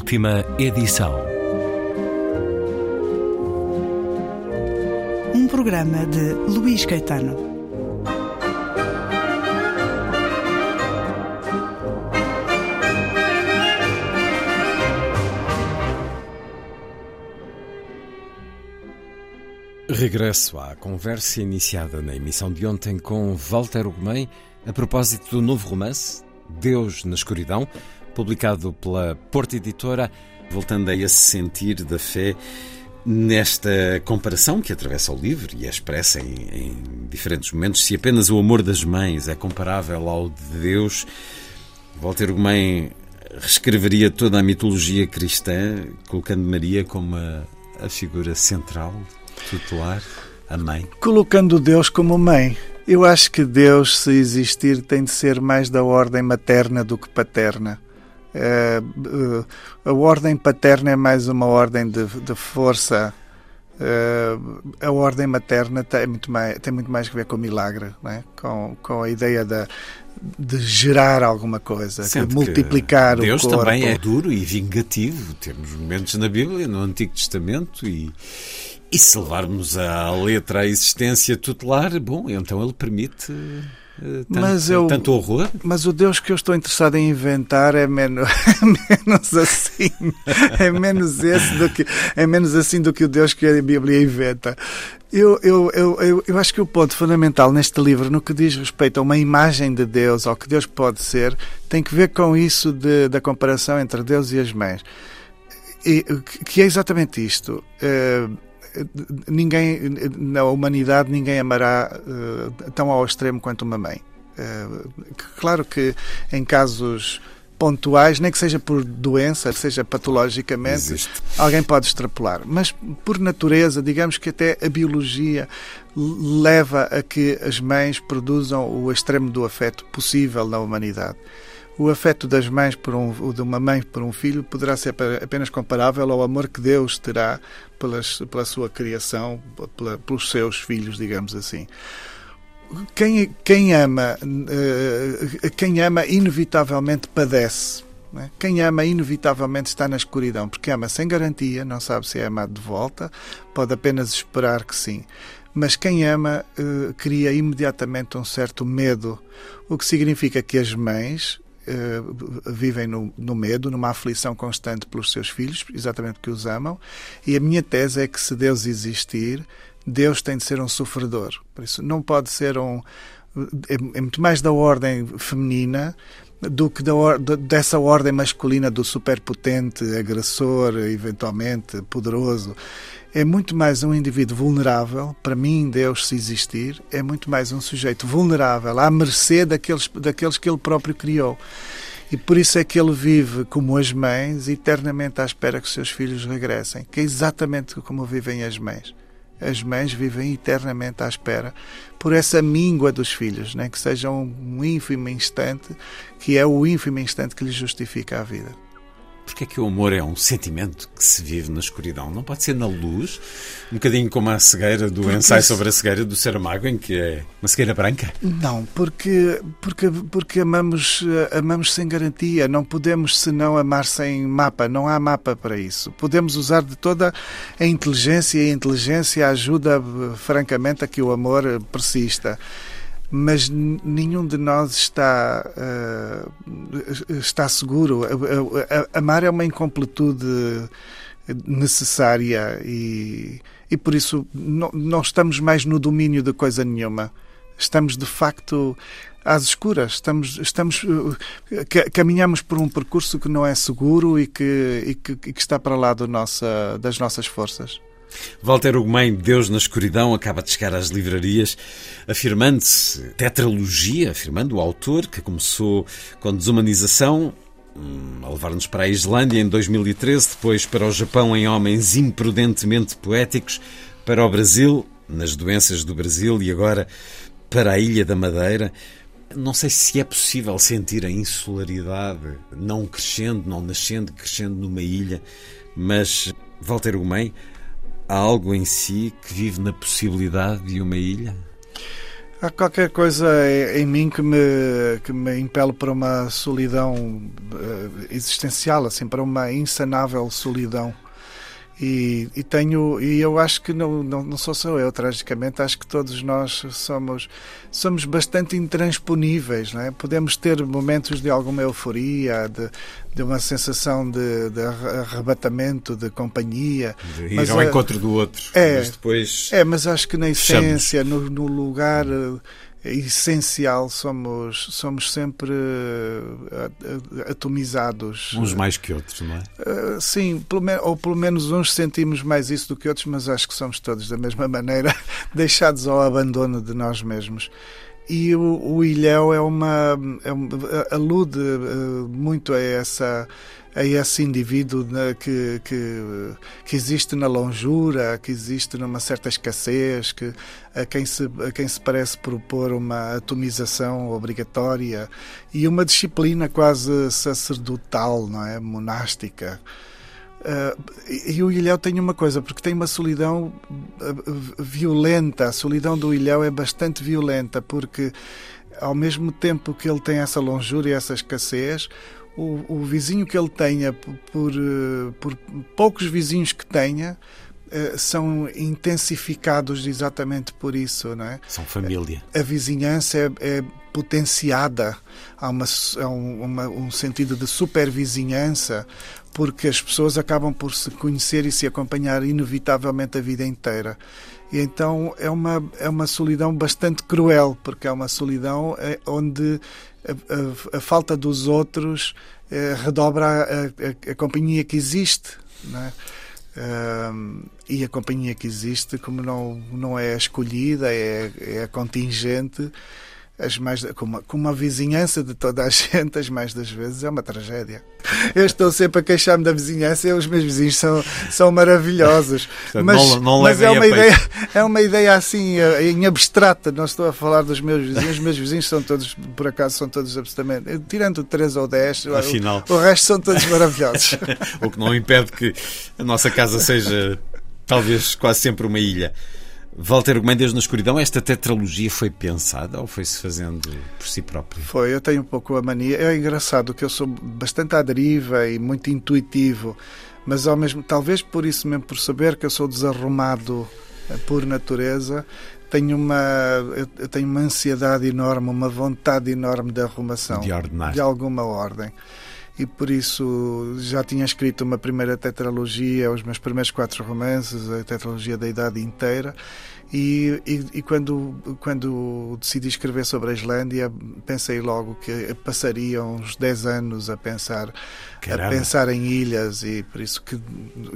Última edição. Um programa de Luís Caetano. Regresso à conversa iniciada na emissão de ontem com Walter Ugumem a propósito do novo romance Deus na Escuridão, publicado pela Porta Editora, voltando a esse sentir da fé nesta comparação que atravessa o livro e é expressa em, em, diferentes momentos, se apenas o amor das mães é comparável ao de Deus, Walter Ugumem reescreveria toda a mitologia cristã, colocando Maria como a, a figura central, tutelar, a mãe. Colocando Deus como mãe. Eu acho que Deus, se existir, tem de ser mais da ordem materna do que paterna. Uh, uh, a ordem paterna é mais uma ordem de, de força. Uh, a ordem materna tem muito, mais, tem muito mais que ver com o milagre, é? com, com a ideia da, de gerar alguma coisa, de multiplicar o Deus corpo. Deus também é duro e vingativo. Temos momentos na Bíblia, no Antigo Testamento, e, e se levarmos à letra a existência tutelar, bom, então ele permite tanto, mas eu, tanto horror. Mas o Deus que eu estou interessado em inventar é menos, é menos assim. É menos esse do que é menos assim do que o Deus que a Bíblia inventa. Eu, eu, eu, eu, eu acho que o ponto fundamental neste livro, no que diz respeito a uma imagem de Deus, ao que Deus pode ser, tem que ver com isso de, da comparação entre Deus e as mães. E, que é exatamente isto. Uh, ninguém na humanidade ninguém amará uh, tão ao extremo quanto uma mãe. Uh, claro que em casos pontuais, nem que seja por doença, seja patologicamente, Existe. alguém pode extrapolar. Mas por natureza, digamos que até a biologia leva a que as mães produzam o extremo do afeto possível na humanidade. O afeto das mães por um, de uma mãe por um filho poderá ser apenas comparável ao amor que Deus terá pelas, pela sua criação, pela, pelos seus filhos, digamos assim. Quem, quem ama, uh, quem ama inevitavelmente padece. É? Quem ama inevitavelmente está na escuridão, porque ama sem garantia, não sabe se é amado de volta, pode apenas esperar que sim. Mas quem ama uh, cria imediatamente um certo medo, o que significa que as mães uh, vivem no, no, medo, numa aflição constante pelos seus filhos, exatamente porque os amam. E a minha tese é que se Deus existir, Deus tem de ser um sofredor. Por isso, não pode ser um. É, é muito mais da ordem feminina do que da, dessa ordem masculina do superpotente, agressor, eventualmente poderoso é muito mais um indivíduo vulnerável, para mim, Deus, se existir, é muito mais um sujeito vulnerável, à mercê daqueles, daqueles que ele próprio criou. E por isso é que ele vive como as mães, eternamente à espera que os seus filhos regressem, que é exatamente como vivem as mães. As mães vivem eternamente à espera por essa míngua dos filhos, né? que seja um ínfimo instante, que é o ínfimo instante que lhes justifica a vida. Porque é que o amor é um sentimento que se vive na escuridão? Não pode ser na luz? Um bocadinho como a cegueira do porque ensaio sobre a cegueira do Saramago, em que é uma cegueira branca? Não, porque, porque, porque amamos, amamos sem garantia. Não podemos senão amar sem mapa. Não há mapa para isso. Podemos usar de toda a inteligência e a inteligência ajuda, francamente, a que o amor persista mas nenhum de nós está, uh, está seguro. Amar é uma incompletude necessária e, e por isso não, não estamos mais no domínio de coisa nenhuma. Estamos de facto às escuras. Estamos, estamos, eh, caminhamos por um percurso que não é seguro e que, e que, e que está para lá nossa, das nossas forças. Walter Ugumem, Deus na Escuridão, acaba de chegar às livrarias, afirmando-se tetralogia, afirmando o autor que começou com desumanização, hum, a levar-nos para a Islândia em 2013, depois para o Japão em Homens Imprudentemente Poéticos, para o Brasil, nas doenças do Brasil e agora para a Ilha da Madeira. Não sei se é possível sentir a insularidade não crescendo, não nascendo, crescendo numa ilha, mas Walter Ugumem há algo em si que vive na possibilidade de uma ilha? Há qualquer coisa em mim que me, que me impele para uma solidão uh, existencial, assim, para uma insanável solidão. E, e, tenho e eu acho que não, não, não sou só eu tragicamente acho que todos nós somos somos bastante intransponíveis não é? podemos ter momentos de alguma euforia de, de uma sensação de, de arrebatamento de companhia de ir mas, ao encontro do outro é mas depois é mas acho que na essência no, no lugar essencial somos somos sempre uh, atomizados. Uns mais que outros não é? Uh, sim pelo ou pelo menos uns sentimos mais isso do que outros mas acho que somos todos da mesma maneira deixados ao abandono de nós mesmos. E o, o Ilhéu é uma é, alude uh, muito a essa a esse indivíduo né, que, que, que, existe na longura, que existe numa certa escassez, que, a, quem se, a quem se parece propor uma atomização obrigatória e uma disciplina quase sacerdotal, não é? monástica. Uh, e o Ilhéu tem uma coisa, porque tem uma solidão uh, violenta. A solidão do Ilhéu é bastante violenta, porque ao mesmo tempo que ele tem essa longura e essa escassez, o, o vizinho que ele tenha, por, eh, por, poucos vizinhos que tenha, eh, são intensificados exatamente por isso, não é? São família. A, vizinhança é, é, potenciada, há, uma, há um, uma, um sentido de supervizinhança, porque as pessoas acabam por se conhecer e se acompanhar inevitavelmente a vida inteira. E então é uma, é uma solidão bastante cruel, porque é uma solidão eh, onde a, a, a falta dos outros eh, redobra a, a, companhia que existe. Não é? e a companhia que existe, como não, não é escolhida, é, é contingente, as mais, com, uma, com uma vizinhança de toda a gente, as mais das vezes é uma tragédia. Eu estou sempre a queixar-me da vizinhança e os meus vizinhos são, são maravilhosos. Portanto, mas não, não mas é, uma ideia, é uma ideia assim, eh, em abstrata. Não estou a falar dos meus vizinhos. Os meus vizinhos são todos, por acaso, são todos absolutamente. Tirando três ou dez, Afinal. O, o resto são todos maravilhosos. o que não impede que a nossa casa seja talvez quase sempre uma ilha. Walter Gomendes na escuridão, esta tetralogia foi pensada ou foi-se fazendo por si próprio? Foi, eu tenho um pouco a mania. É engraçado que eu sou bastante à deriva e muito intuitivo, mas ao mesmo talvez por isso mesmo, por saber que eu sou desarrumado eh, por natureza, tenho uma eu tenho uma ansiedade enorme, uma vontade enorme de arrumação, de ordenar, de alguma ordem e por isso já tinha escrito uma primeira tetralogia, os meus primeiros quatro romances, a tetralogia da idade inteira, e, e, e, quando, quando decidi escrever sobre a Islândia, pensei logo que passaria uns 10 anos a pensar, a pensar em ilhas e por isso que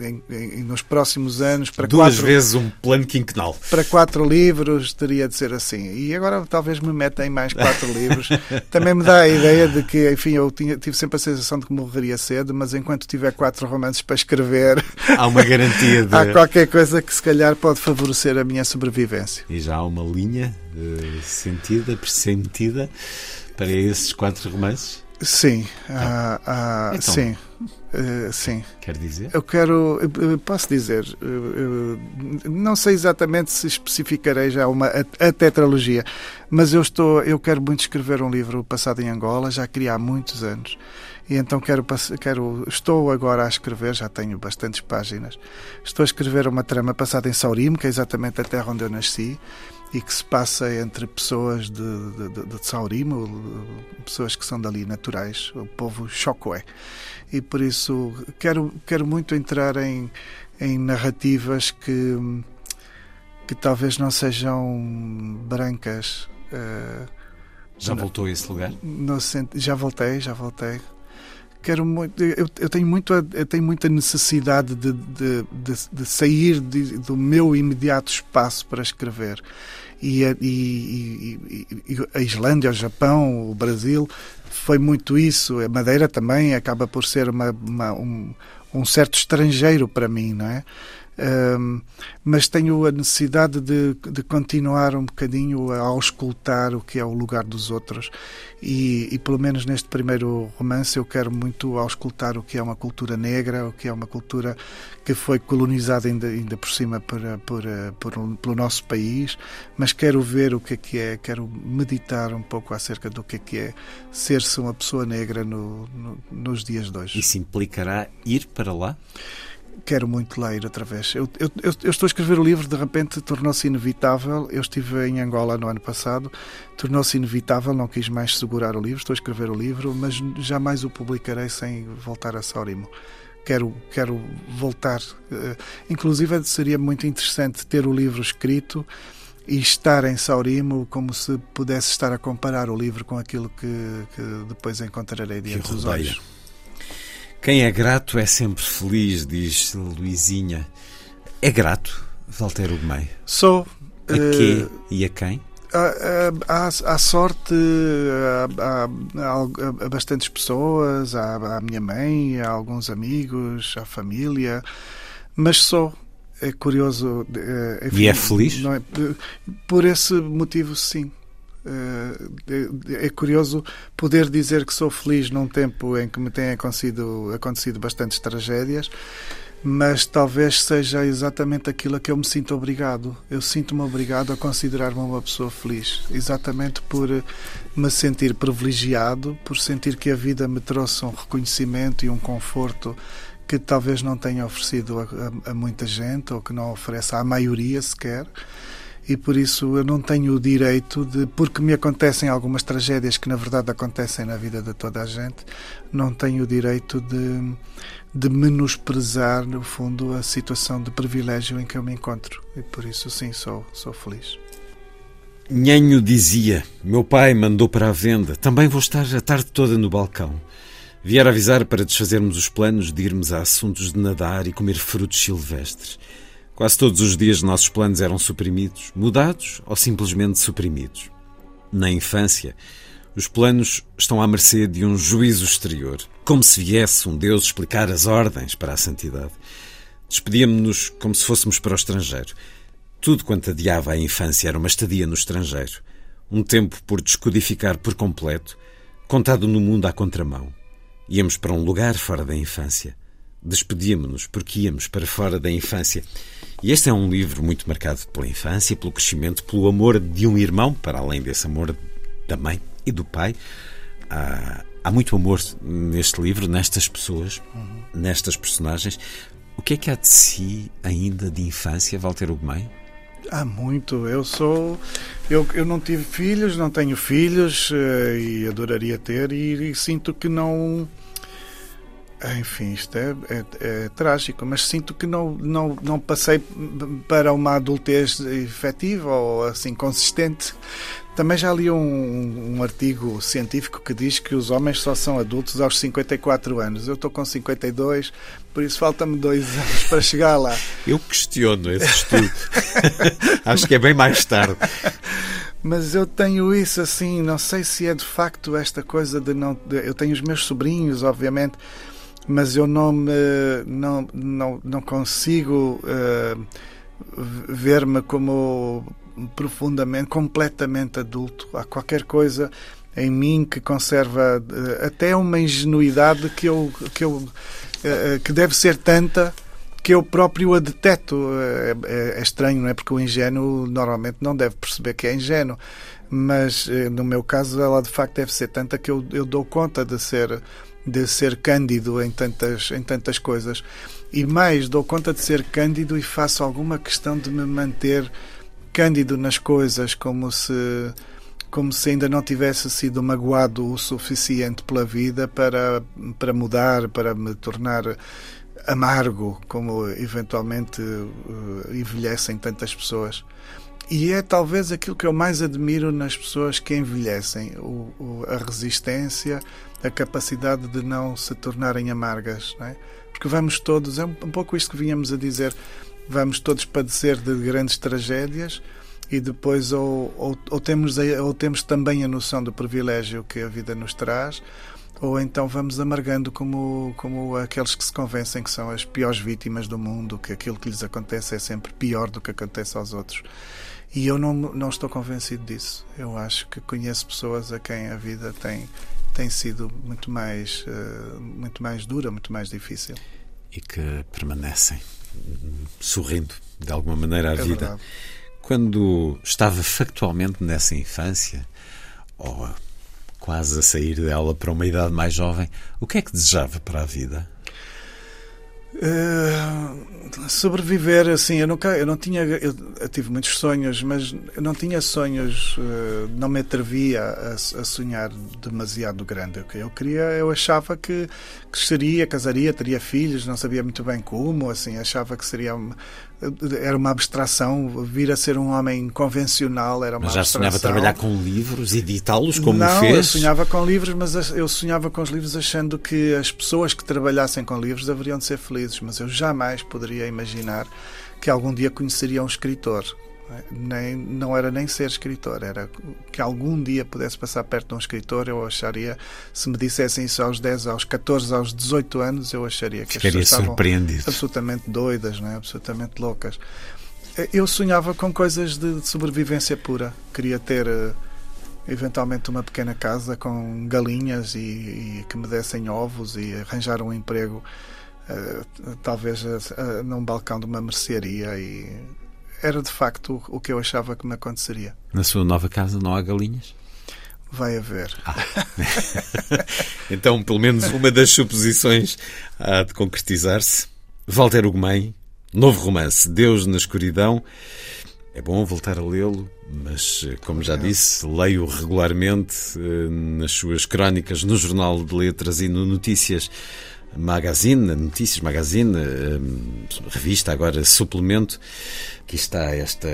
em, em, nos próximos anos para duas quatro, vezes um plano quinquenal. Para quatro livros teria de ser assim. E agora talvez me meta em mais quatro livros. Também me dá a ideia de que enfim eu tinha, tive sempre a sensação de que morreria cedo mas enquanto tiver quatro romances para escrever há uma garantia de... há qualquer coisa que se calhar pode favorecer a minha sobrevivência e já há uma linha uh, sentida pressentida para esses quatro romances Sim, ah, ah, então, sim. Uh, sim. Quer dizer? Eu quero. Eu posso dizer. Não sei exatamente se especificarei já uma, a, a, tetralogia, mas eu estou. Eu quero muito escrever um livro passado em Angola, já queria há muitos anos. E então quero, quero. Estou agora a escrever, já tenho bastantes páginas. Estou a escrever uma trama passada em Saurimo, que é exatamente a terra onde eu nasci e que se passa entre pessoas de, de, de, de Saurimo, pessoas que são dali naturais, o povo Xocoé. E por isso quero, quero muito entrar em, em narrativas que, que talvez não sejam brancas. Uh, já voltou a esse lugar? No, já voltei, já voltei quero muito, eu, eu, tenho muito, eu tenho muita necessidade de, de, de, de sair do meu imediato espaço para escrever. E, e, e, e, a Islândia, o Japão, o Brasil, foi muito isso. A Madeira também acaba por ser uma, uma, um, um certo estrangeiro para mim, não é? Um, mas tenho a necessidade de, de, continuar um bocadinho a auscultar o que é o lugar dos outros e, e, pelo menos neste primeiro romance eu quero muito auscultar o que é uma cultura negra, o que é uma cultura que foi colonizada ainda, ainda por cima por, por, por, pelo nosso país, mas quero ver o que é que é, quero meditar um pouco acerca do que é que é ser-se uma pessoa negra no, no, nos dias de hoje. Isso implicará ir para lá? Quero muito ler outra vez. Eu, eu, eu, estou a escrever o livro, de repente tornou-se inevitável. Eu estive em Angola no ano passado, tornou-se inevitável, não quis mais segurar o livro. Estou a escrever o livro, mas jamais o publicarei sem voltar a Saurimo. Quero, quero voltar. Uh, inclusive, seria muito interessante ter o livro escrito e estar em Saurimo como se pudesse estar a comparar o livro com aquilo que, que depois encontrarei diante dos olhos. Quem é grato é sempre feliz, diz Luizinha. É grato, Valteiro Gomei? Sou. A quê uh, e a quem? Há, sorte há, há, bastantes pessoas, há, minha mãe, há alguns amigos, há família, mas sou. É curioso. Eh, enfim, e é feliz? É, por esse motivo, sim. É, é curioso poder dizer que sou feliz num tempo em que me têm acontecido, acontecido bastantes tragédias, mas talvez seja exatamente aquilo a que eu me sinto obrigado. Eu sinto-me obrigado a considerar-me uma pessoa feliz, exatamente por me sentir privilegiado, por sentir que a vida me trouxe um reconhecimento e um conforto que talvez não tenha oferecido a, a, a muita gente ou que não ofereça à maioria sequer e por isso eu não tenho o direito de, porque me acontecem algumas tragédias que na verdade acontecem na vida de toda a gente, não tenho o direito de, de menosprezar, no fundo, a situação de privilégio em que eu me encontro. E por isso, sim, sou, sou feliz. Nhanho dizia: Meu pai mandou para a venda, também vou estar a tarde toda no balcão. Vier avisar para desfazermos os planos de irmos a assuntos de nadar e comer frutos silvestres. Quase todos os dias nossos planos eram suprimidos, mudados ou simplesmente suprimidos. Na infância, os planos estão à mercê de um juízo exterior, como se viesse um Deus explicar as ordens para a santidade. Despedíamos-nos como se fôssemos para o estrangeiro. Tudo quanto adiava a infância era uma estadia no estrangeiro, um tempo por descodificar por completo, contado no mundo à contramão. Íamos para um lugar fora da infância. Despedíamos-nos porque íamos para fora da infância. E este é um livro muito marcado pela infância, pelo crescimento, pelo amor de um irmão, para além desse amor da mãe e do pai. Há, há muito amor neste livro, nestas pessoas, uhum. nestas personagens. O que é que há de si ainda de infância, Walter Ugumem? Há muito. Eu sou. Eu, eu não tive filhos, não tenho filhos eh, e adoraria ter, e, e sinto que não enfim, isto é, é, é, trágico, mas sinto que não, não, não passei para uma adultez efetiva ou assim consistente. Também já li um, um, artigo científico que diz que os homens só são adultos aos 54 anos. Eu estou com 52, por isso falta-me dois anos para chegar lá. Eu questiono esse estudo. Acho que é bem mais tarde. Mas eu tenho isso assim, não sei se é de facto esta coisa de não. De, eu tenho os meus sobrinhos, obviamente mas eu não me não não, não consigo uh, ver-me como profundamente completamente adulto. Há qualquer coisa em mim que conserva uh, até uma ingenuidade que eu que eu uh, que deve ser tanta que eu próprio a deteto. É, é, é estranho não é? Porque o ingênuo normalmente não deve perceber que é ingênuo. Mas no meu caso ela de facto deve ser tanta que eu, eu dou conta de ser de ser cândido em tantas, em tantas coisas. E mais, dou conta de ser cândido e faço alguma questão de me manter cândido nas coisas, como se como se ainda não tivesse sido magoado o suficiente pela vida para, para mudar, para me tornar amargo, como eventualmente uh, envelhecem tantas pessoas. E é talvez aquilo que eu mais admiro nas pessoas que envelhecem: o, o, a resistência, a capacidade de não se tornarem amargas. É? Porque vamos todos, é um, um pouco isto que vínhamos a dizer, vamos todos padecer de grandes tragédias e depois ou, ou, ou, temos, ou temos também a noção do privilégio que a vida nos traz, ou então vamos amargando como, como aqueles que se convencem que são as piores vítimas do mundo, que aquilo que lhes acontece é sempre pior do que acontece aos outros. E eu não, não estou convencido disso. Eu acho que conheço pessoas a quem a vida tem, tem sido muito mais, uh, muito mais dura, muito mais difícil. E que permanecem sorrindo de alguma maneira à é vida. Verdade. Quando estava factualmente nessa infância, ou quase a sair dela para uma idade mais jovem, o que é que desejava para a vida? Uh, sobreviver assim eu nunca eu não tinha eu, eu, tive muitos sonhos mas eu não tinha sonhos uh, não me atrevia a, a, sonhar demasiado grande eu queria eu achava que cresceria casaria teria filhos não sabia muito bem como assim achava que seria era uma abstração vir a ser um homem convencional era uma mas já abstração. sonhava trabalhar com livros editá-los como não, fez eu sonhava com livros mas eu sonhava com os livros achando que as pessoas que trabalhassem com livros deveriam de ser felizes mas eu jamais poderia imaginar que algum dia conheceria um escritor nem, não era nem ser escritor, era que algum dia pudesse passar perto de um escritor, eu acharia, se me dissessem isso aos 10, aos 14, aos 18 anos, eu acharia que Ficaria as pessoas surpreendido. absolutamente doidas, não é? absolutamente loucas. Eu sonhava com coisas de sobrevivência pura. Queria ter eh, eventualmente uma pequena casa com galinhas e, e que me dessem ovos e arranjar um emprego, talvez uh, num balcão de uma mercearia e era de facto o, que eu achava que me aconteceria. Na sua nova casa não há galinhas? Vai haver. Ah. então, pelo menos uma das suposições há de concretizar-se. Walter Ugumem, novo romance, Deus na Escuridão. É bom voltar a lê-lo, mas, como já disse, leio regularmente eh, nas suas crónicas no Jornal de Letras e no Notícias Magazine, Notícias Magazine, hum, revista, agora suplemento. Aqui está esta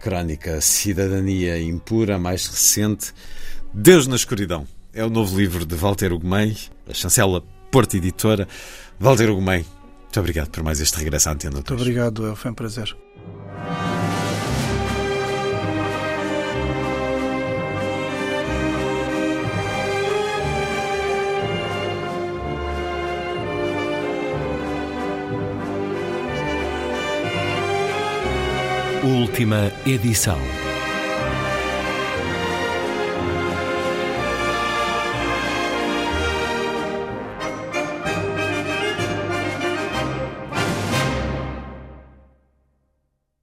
crónica Cidadania Impura, mais recente. Deus na Escuridão. É o novo livro de Walter Ugumem, a chancela Porta Editora. Walter Ugumem, muito obrigado por mais este regresso à Antena Muito obrigado, foi um prazer. Última edição.